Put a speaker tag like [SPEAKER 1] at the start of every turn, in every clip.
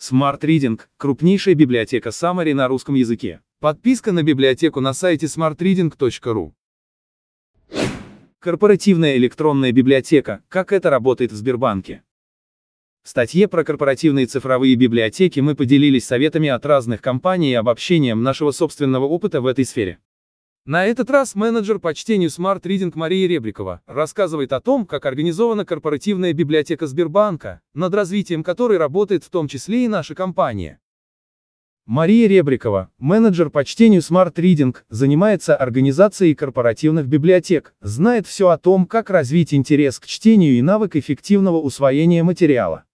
[SPEAKER 1] Smart Reading – крупнейшая библиотека Summary на русском языке. Подписка на библиотеку на сайте smartreading.ru. Корпоративная электронная библиотека. Как это работает в Сбербанке? В статье про корпоративные цифровые библиотеки мы поделились советами от разных компаний и обобщением нашего собственного опыта в этой сфере. На этот раз менеджер по чтению Smart Reading Мария Ребрикова рассказывает о том, как организована корпоративная библиотека Сбербанка, над развитием которой работает в том числе и наша компания. Мария Ребрикова, менеджер по чтению Smart Reading, занимается организацией корпоративных библиотек, знает все о том, как развить интерес к чтению и навык эффективного усвоения материала.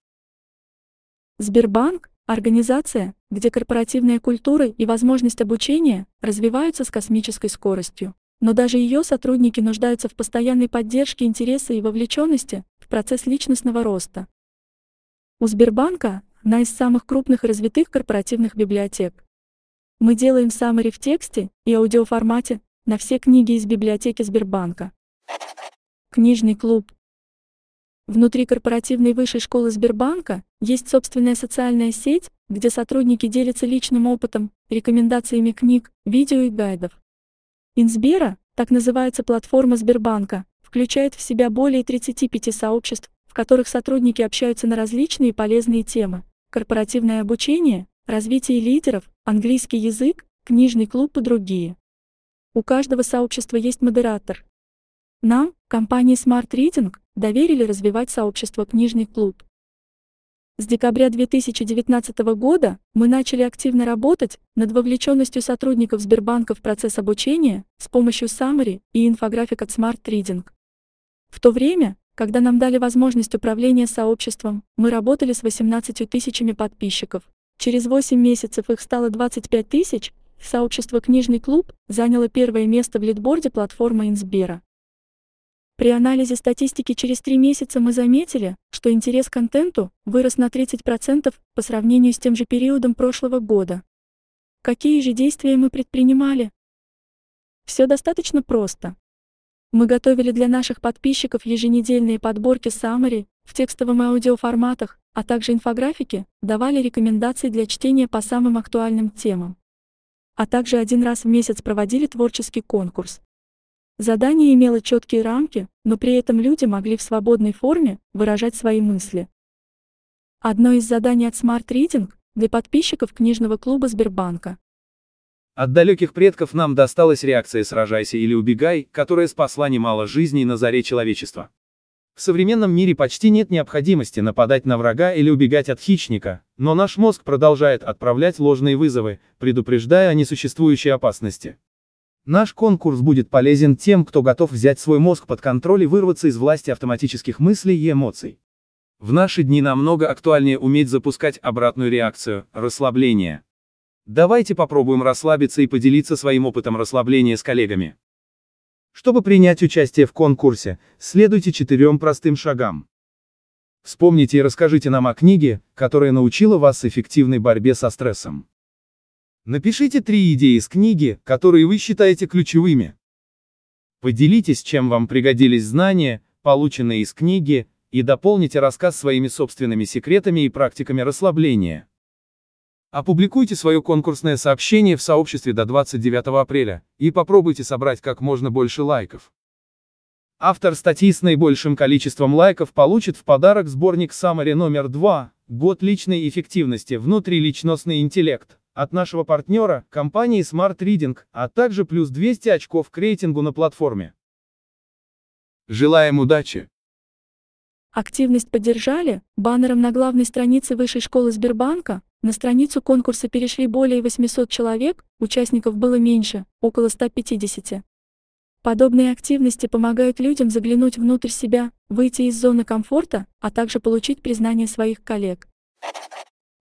[SPEAKER 2] Сбербанк – организация, где корпоративная культура и возможность обучения развиваются с космической скоростью. Но даже ее сотрудники нуждаются в постоянной поддержке интереса и вовлеченности в процесс личностного роста. У Сбербанка одна из самых крупных и развитых корпоративных библиотек. Мы делаем саммари в тексте и аудиоформате на все книги из библиотеки Сбербанка. Книжный клуб. Внутри корпоративной высшей школы Сбербанка есть собственная социальная сеть, где сотрудники делятся личным опытом, рекомендациями книг, видео и гайдов. Инсбера, так называется платформа Сбербанка, включает в себя более 35 сообществ, в которых сотрудники общаются на различные полезные темы. Корпоративное обучение, развитие лидеров, английский язык, книжный клуб и другие. У каждого сообщества есть модератор. Нам, компании Smart Reading, доверили развивать сообщество «Книжный клуб». С декабря 2019 года мы начали активно работать над вовлеченностью сотрудников Сбербанка в процесс обучения с помощью Summary и инфографик от Smart Reading. В то время, когда нам дали возможность управления сообществом, мы работали с 18 тысячами подписчиков. Через 8 месяцев их стало 25 тысяч, сообщество «Книжный клуб» заняло первое место в лидборде платформы Инсбера. При анализе статистики через три месяца мы заметили, что интерес к контенту вырос на 30% по сравнению с тем же периодом прошлого года. Какие же действия мы предпринимали? Все достаточно просто. Мы готовили для наших подписчиков еженедельные подборки Summary в текстовом и аудиоформатах, а также инфографики, давали рекомендации для чтения по самым актуальным темам. А также один раз в месяц проводили творческий конкурс, Задание имело четкие рамки, но при этом люди могли в свободной форме выражать свои мысли. Одно из заданий от Smart Reading для подписчиков книжного клуба Сбербанка.
[SPEAKER 1] От далеких предков нам досталась реакция «сражайся или убегай», которая спасла немало жизней на заре человечества. В современном мире почти нет необходимости нападать на врага или убегать от хищника, но наш мозг продолжает отправлять ложные вызовы, предупреждая о несуществующей опасности. Наш конкурс будет полезен тем, кто готов взять свой мозг под контроль и вырваться из власти автоматических мыслей и эмоций. В наши дни намного актуальнее уметь запускать обратную реакцию, расслабление. Давайте попробуем расслабиться и поделиться своим опытом расслабления с коллегами. Чтобы принять участие в конкурсе, следуйте четырем простым шагам. Вспомните и расскажите нам о книге, которая научила вас эффективной борьбе со стрессом. Напишите три идеи из книги, которые вы считаете ключевыми. Поделитесь, чем вам пригодились знания, полученные из книги, и дополните рассказ своими собственными секретами и практиками расслабления. Опубликуйте свое конкурсное сообщение в сообществе до 29 апреля и попробуйте собрать как можно больше лайков. Автор статьи с наибольшим количеством лайков получит в подарок сборник Summary номер 2 «Год личной эффективности. Внутриличностный интеллект» от нашего партнера, компании Smart Reading, а также плюс 200 очков к рейтингу на платформе. Желаем удачи!
[SPEAKER 2] Активность поддержали, баннером на главной странице Высшей школы Сбербанка, на страницу конкурса перешли более 800 человек, участников было меньше, около 150. Подобные активности помогают людям заглянуть внутрь себя, выйти из зоны комфорта, а также получить признание своих коллег.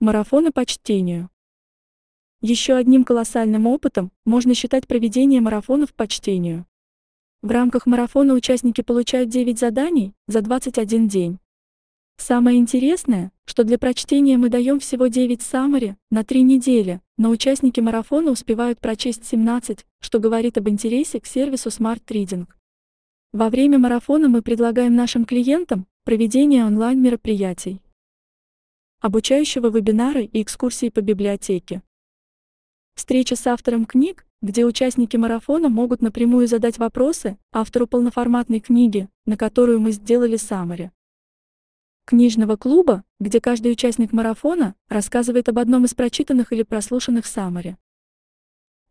[SPEAKER 2] Марафоны по чтению. Еще одним колоссальным опытом можно считать проведение марафонов по чтению. В рамках марафона участники получают 9 заданий за 21 день. Самое интересное, что для прочтения мы даем всего 9 саммари на 3 недели, но участники марафона успевают прочесть 17, что говорит об интересе к сервису Smart Reading. Во время марафона мы предлагаем нашим клиентам проведение онлайн-мероприятий. обучающего вебинары и экскурсии по библиотеке. Встреча с автором книг, где участники марафона могут напрямую задать вопросы автору полноформатной книги, на которую мы сделали саммари. Книжного клуба, где каждый участник марафона рассказывает об одном из прочитанных или прослушанных саммари.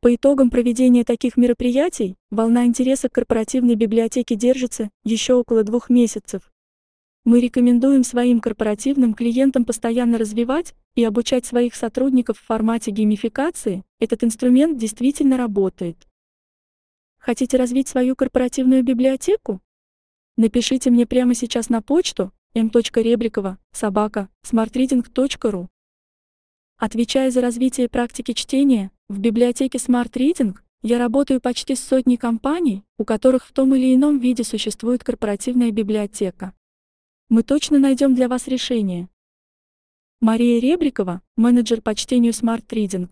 [SPEAKER 2] По итогам проведения таких мероприятий, волна интереса к корпоративной библиотеке держится еще около двух месяцев. Мы рекомендуем своим корпоративным клиентам постоянно развивать и обучать своих сотрудников в формате геймификации, этот инструмент действительно работает. Хотите развить свою корпоративную библиотеку? Напишите мне прямо сейчас на почту m.ребрикова, собака, smartreading.ru. Отвечая за развитие практики чтения, в библиотеке Smart Reading я работаю почти с сотней компаний, у которых в том или ином виде существует корпоративная библиотека. Мы точно найдем для вас решение. Мария Ребрикова, менеджер по чтению Smart Reading.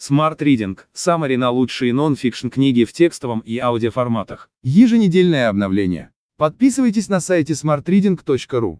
[SPEAKER 1] Smart Reading – саммари на лучшие нон-фикшн книги в текстовом и аудиоформатах. Еженедельное обновление. Подписывайтесь на сайте smartreading.ru.